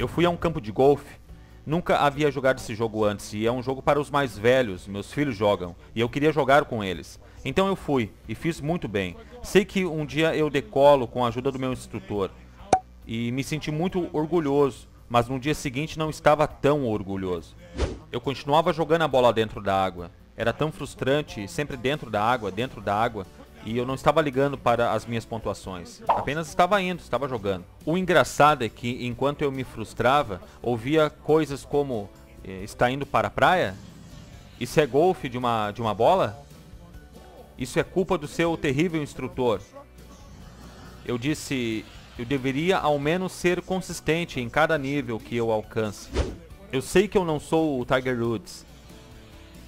Eu fui a um campo de golfe. Nunca havia jogado esse jogo antes e é um jogo para os mais velhos, meus filhos jogam, e eu queria jogar com eles. Então eu fui e fiz muito bem. Sei que um dia eu decolo com a ajuda do meu instrutor e me senti muito orgulhoso, mas no dia seguinte não estava tão orgulhoso. Eu continuava jogando a bola dentro da água. Era tão frustrante, sempre dentro da água, dentro da água, e eu não estava ligando para as minhas pontuações. Apenas estava indo, estava jogando. O engraçado é que enquanto eu me frustrava, ouvia coisas como eh, está indo para a praia? Isso é golfe de uma de uma bola? Isso é culpa do seu terrível instrutor. Eu disse, eu deveria ao menos ser consistente em cada nível que eu alcance. Eu sei que eu não sou o Tiger Woods,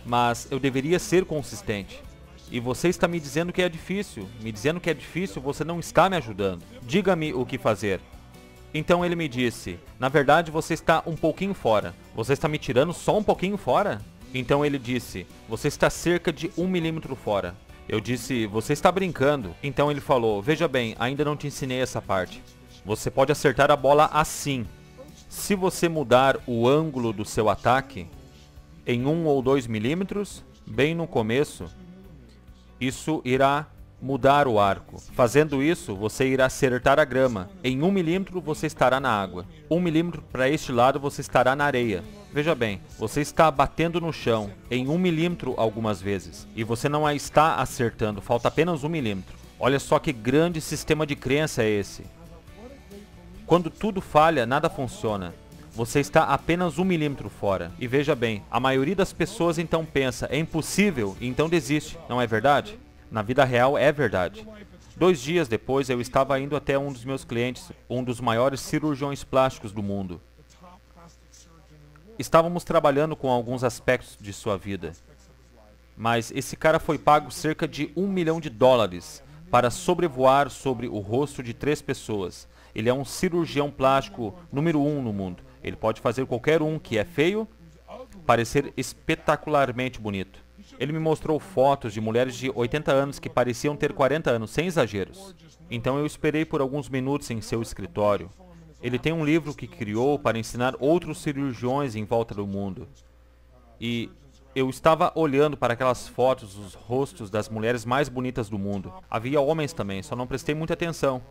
mas eu deveria ser consistente. E você está me dizendo que é difícil. Me dizendo que é difícil, você não está me ajudando. Diga-me o que fazer. Então ele me disse: Na verdade, você está um pouquinho fora. Você está me tirando só um pouquinho fora? Então ele disse: Você está cerca de um milímetro fora. Eu disse: Você está brincando. Então ele falou: Veja bem, ainda não te ensinei essa parte. Você pode acertar a bola assim. Se você mudar o ângulo do seu ataque em um ou dois milímetros, bem no começo, isso irá mudar o arco. Fazendo isso, você irá acertar a grama. Em um milímetro, você estará na água. Um milímetro para este lado, você estará na areia. Veja bem, você está batendo no chão em um milímetro algumas vezes. E você não a está acertando, falta apenas um milímetro. Olha só que grande sistema de crença é esse. Quando tudo falha, nada funciona. Você está apenas um milímetro fora. E veja bem, a maioria das pessoas então pensa, é impossível, então desiste. Não é verdade? Na vida real é verdade. Dois dias depois eu estava indo até um dos meus clientes, um dos maiores cirurgiões plásticos do mundo. Estávamos trabalhando com alguns aspectos de sua vida. Mas esse cara foi pago cerca de um milhão de dólares para sobrevoar sobre o rosto de três pessoas. Ele é um cirurgião plástico número um no mundo. Ele pode fazer qualquer um que é feio parecer espetacularmente bonito. Ele me mostrou fotos de mulheres de 80 anos que pareciam ter 40 anos, sem exageros. Então eu esperei por alguns minutos em seu escritório. Ele tem um livro que criou para ensinar outros cirurgiões em volta do mundo. E eu estava olhando para aquelas fotos dos rostos das mulheres mais bonitas do mundo. Havia homens também, só não prestei muita atenção.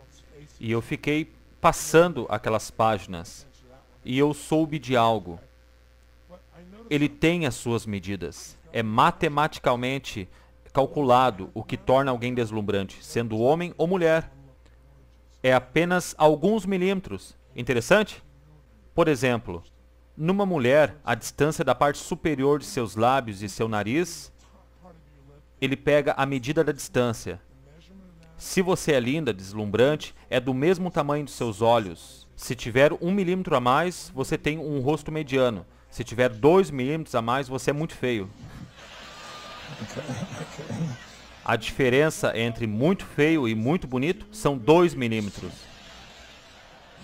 E eu fiquei passando aquelas páginas e eu soube de algo. Ele tem as suas medidas. É matematicamente calculado o que torna alguém deslumbrante, sendo homem ou mulher. É apenas alguns milímetros. Interessante? Por exemplo, numa mulher, a distância da parte superior de seus lábios e seu nariz, ele pega a medida da distância. Se você é linda, deslumbrante, é do mesmo tamanho de seus olhos, se tiver um milímetro a mais, você tem um rosto mediano. Se tiver dois milímetros a mais, você é muito feio. A diferença entre muito feio e muito bonito são dois milímetros.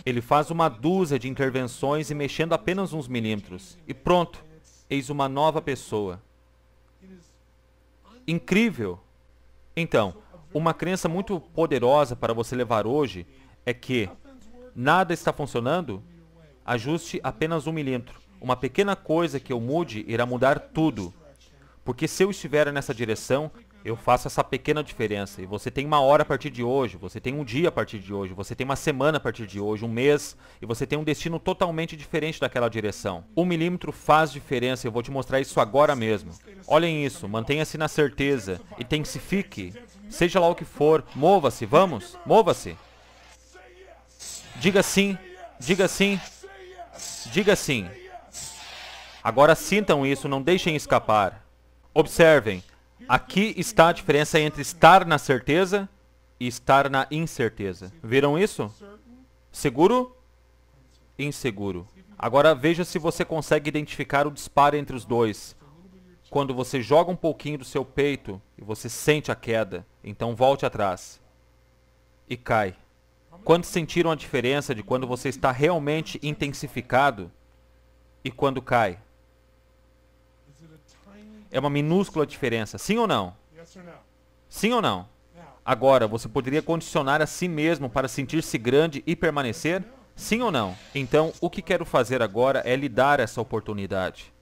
Ele faz uma dúzia de intervenções e mexendo apenas uns milímetros. E pronto, eis uma nova pessoa. Incrível! Então, uma crença muito poderosa para você levar hoje é que nada está funcionando, ajuste apenas um milímetro. Uma pequena coisa que eu mude irá mudar tudo. Porque se eu estiver nessa direção, eu faço essa pequena diferença. E você tem uma hora a partir de hoje, você tem um dia a partir de hoje, você tem uma semana a partir de hoje, um mês, e você tem um destino totalmente diferente daquela direção. Um milímetro faz diferença, eu vou te mostrar isso agora mesmo. Olhem isso, mantenha-se na certeza, intensifique, seja lá o que for, mova-se, vamos, mova-se. Diga sim, diga sim, diga sim. Agora sintam isso, não deixem escapar. Observem, aqui está a diferença entre estar na certeza e estar na incerteza. Viram isso? Seguro? Inseguro. Agora veja se você consegue identificar o disparo entre os dois. Quando você joga um pouquinho do seu peito e você sente a queda, então volte atrás e cai. Quando sentiram a diferença de quando você está realmente intensificado e quando cai? É uma minúscula diferença, sim ou não? Sim ou não? Agora, você poderia condicionar a si mesmo para sentir-se grande e permanecer? Sim ou não? Então, o que quero fazer agora é lhe dar essa oportunidade.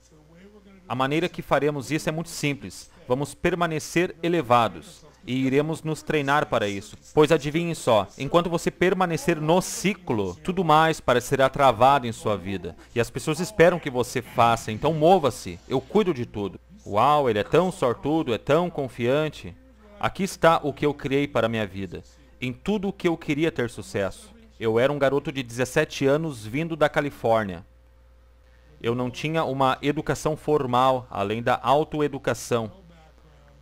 A maneira que faremos isso é muito simples. Vamos permanecer elevados e iremos nos treinar para isso. Pois adivinhe só, enquanto você permanecer no ciclo, tudo mais parecerá travado em sua vida. E as pessoas esperam que você faça, então mova-se. Eu cuido de tudo. Uau, ele é tão sortudo, é tão confiante. Aqui está o que eu criei para minha vida. Em tudo o que eu queria ter sucesso. Eu era um garoto de 17 anos vindo da Califórnia. Eu não tinha uma educação formal, além da autoeducação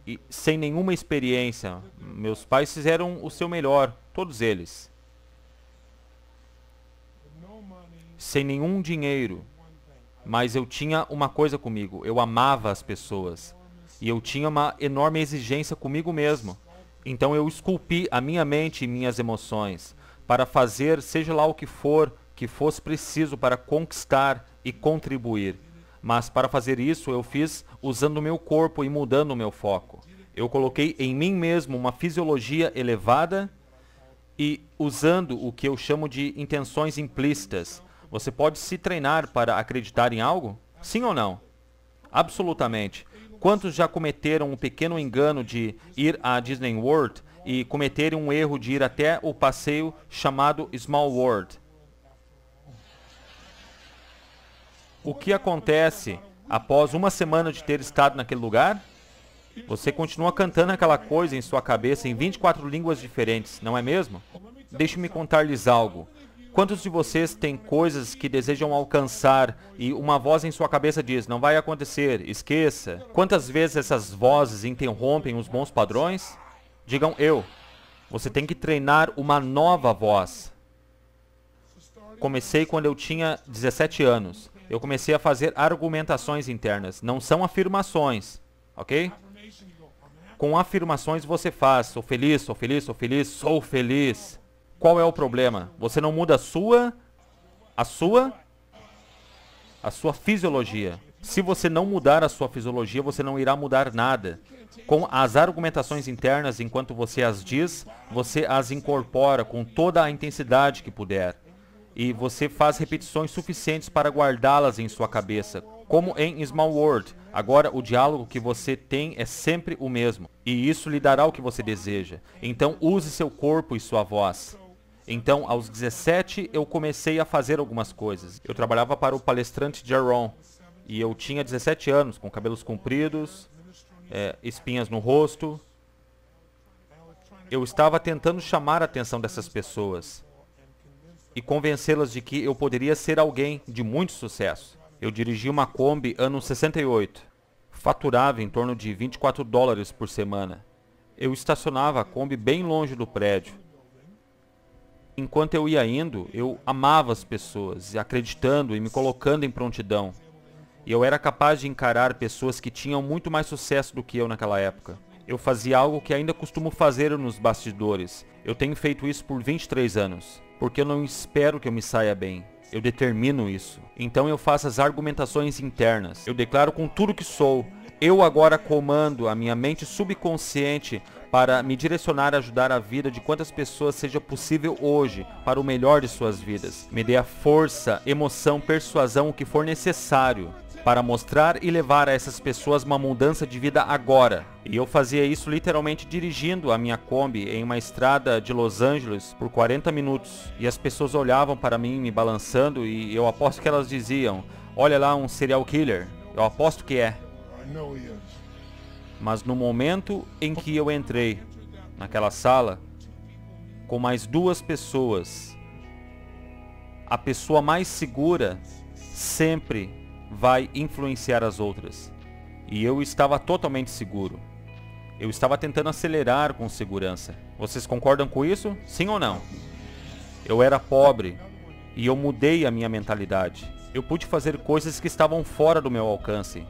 e sem nenhuma experiência. Meus pais fizeram o seu melhor, todos eles. Sem nenhum dinheiro. Mas eu tinha uma coisa comigo, eu amava as pessoas. E eu tinha uma enorme exigência comigo mesmo. Então eu esculpi a minha mente e minhas emoções para fazer seja lá o que for que fosse preciso para conquistar e contribuir. Mas para fazer isso eu fiz usando o meu corpo e mudando o meu foco. Eu coloquei em mim mesmo uma fisiologia elevada e usando o que eu chamo de intenções implícitas. Você pode se treinar para acreditar em algo? Sim ou não? Absolutamente. Quantos já cometeram um pequeno engano de ir à Disney World e cometerem um erro de ir até o passeio chamado Small World? O que acontece após uma semana de ter estado naquele lugar? Você continua cantando aquela coisa em sua cabeça em 24 línguas diferentes, não é mesmo? Deixe-me contar-lhes algo. Quantos de vocês têm coisas que desejam alcançar e uma voz em sua cabeça diz, não vai acontecer, esqueça? Quantas vezes essas vozes interrompem os bons padrões? Digam eu. Você tem que treinar uma nova voz. Comecei quando eu tinha 17 anos eu comecei a fazer argumentações internas. Não são afirmações, ok? Com afirmações você faz, sou feliz, sou feliz, sou feliz, sou feliz. Qual é o problema? Você não muda a sua, a sua, a sua fisiologia. Se você não mudar a sua fisiologia, você não irá mudar nada. Com as argumentações internas, enquanto você as diz, você as incorpora com toda a intensidade que puder e você faz repetições suficientes para guardá-las em sua cabeça, como em Small World. Agora o diálogo que você tem é sempre o mesmo, e isso lhe dará o que você deseja. Então use seu corpo e sua voz. Então, aos 17, eu comecei a fazer algumas coisas. Eu trabalhava para o palestrante Jaron, e eu tinha 17 anos, com cabelos compridos, é, espinhas no rosto. Eu estava tentando chamar a atenção dessas pessoas e convencê-las de que eu poderia ser alguém de muito sucesso. Eu dirigi uma Kombi ano 68. Faturava em torno de 24 dólares por semana. Eu estacionava a Kombi bem longe do prédio. Enquanto eu ia indo, eu amava as pessoas, acreditando e me colocando em prontidão. E eu era capaz de encarar pessoas que tinham muito mais sucesso do que eu naquela época. Eu fazia algo que ainda costumo fazer nos bastidores. Eu tenho feito isso por 23 anos porque eu não espero que eu me saia bem. Eu determino isso. Então eu faço as argumentações internas. Eu declaro com tudo que sou. Eu agora comando a minha mente subconsciente para me direcionar a ajudar a vida de quantas pessoas seja possível hoje para o melhor de suas vidas. Me dê a força, emoção, persuasão, o que for necessário para mostrar e levar a essas pessoas uma mudança de vida agora. E eu fazia isso literalmente dirigindo a minha Kombi em uma estrada de Los Angeles por 40 minutos. E as pessoas olhavam para mim me balançando e eu aposto que elas diziam: Olha lá um serial killer. Eu aposto que é. Mas no momento em que eu entrei naquela sala com mais duas pessoas, a pessoa mais segura sempre vai influenciar as outras. E eu estava totalmente seguro. Eu estava tentando acelerar com segurança. Vocês concordam com isso? Sim ou não? Eu era pobre e eu mudei a minha mentalidade. Eu pude fazer coisas que estavam fora do meu alcance.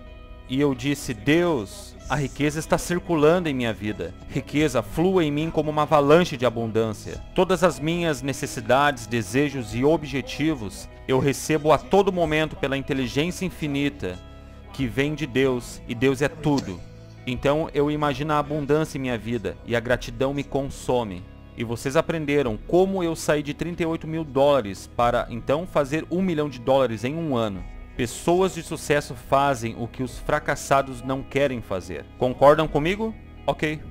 E eu disse: Deus, a riqueza está circulando em minha vida. Riqueza flua em mim como uma avalanche de abundância. Todas as minhas necessidades, desejos e objetivos eu recebo a todo momento pela inteligência infinita que vem de Deus e Deus é tudo. Então eu imagino a abundância em minha vida e a gratidão me consome. E vocês aprenderam como eu saí de 38 mil dólares para então fazer um milhão de dólares em um ano. Pessoas de sucesso fazem o que os fracassados não querem fazer. Concordam comigo? Ok,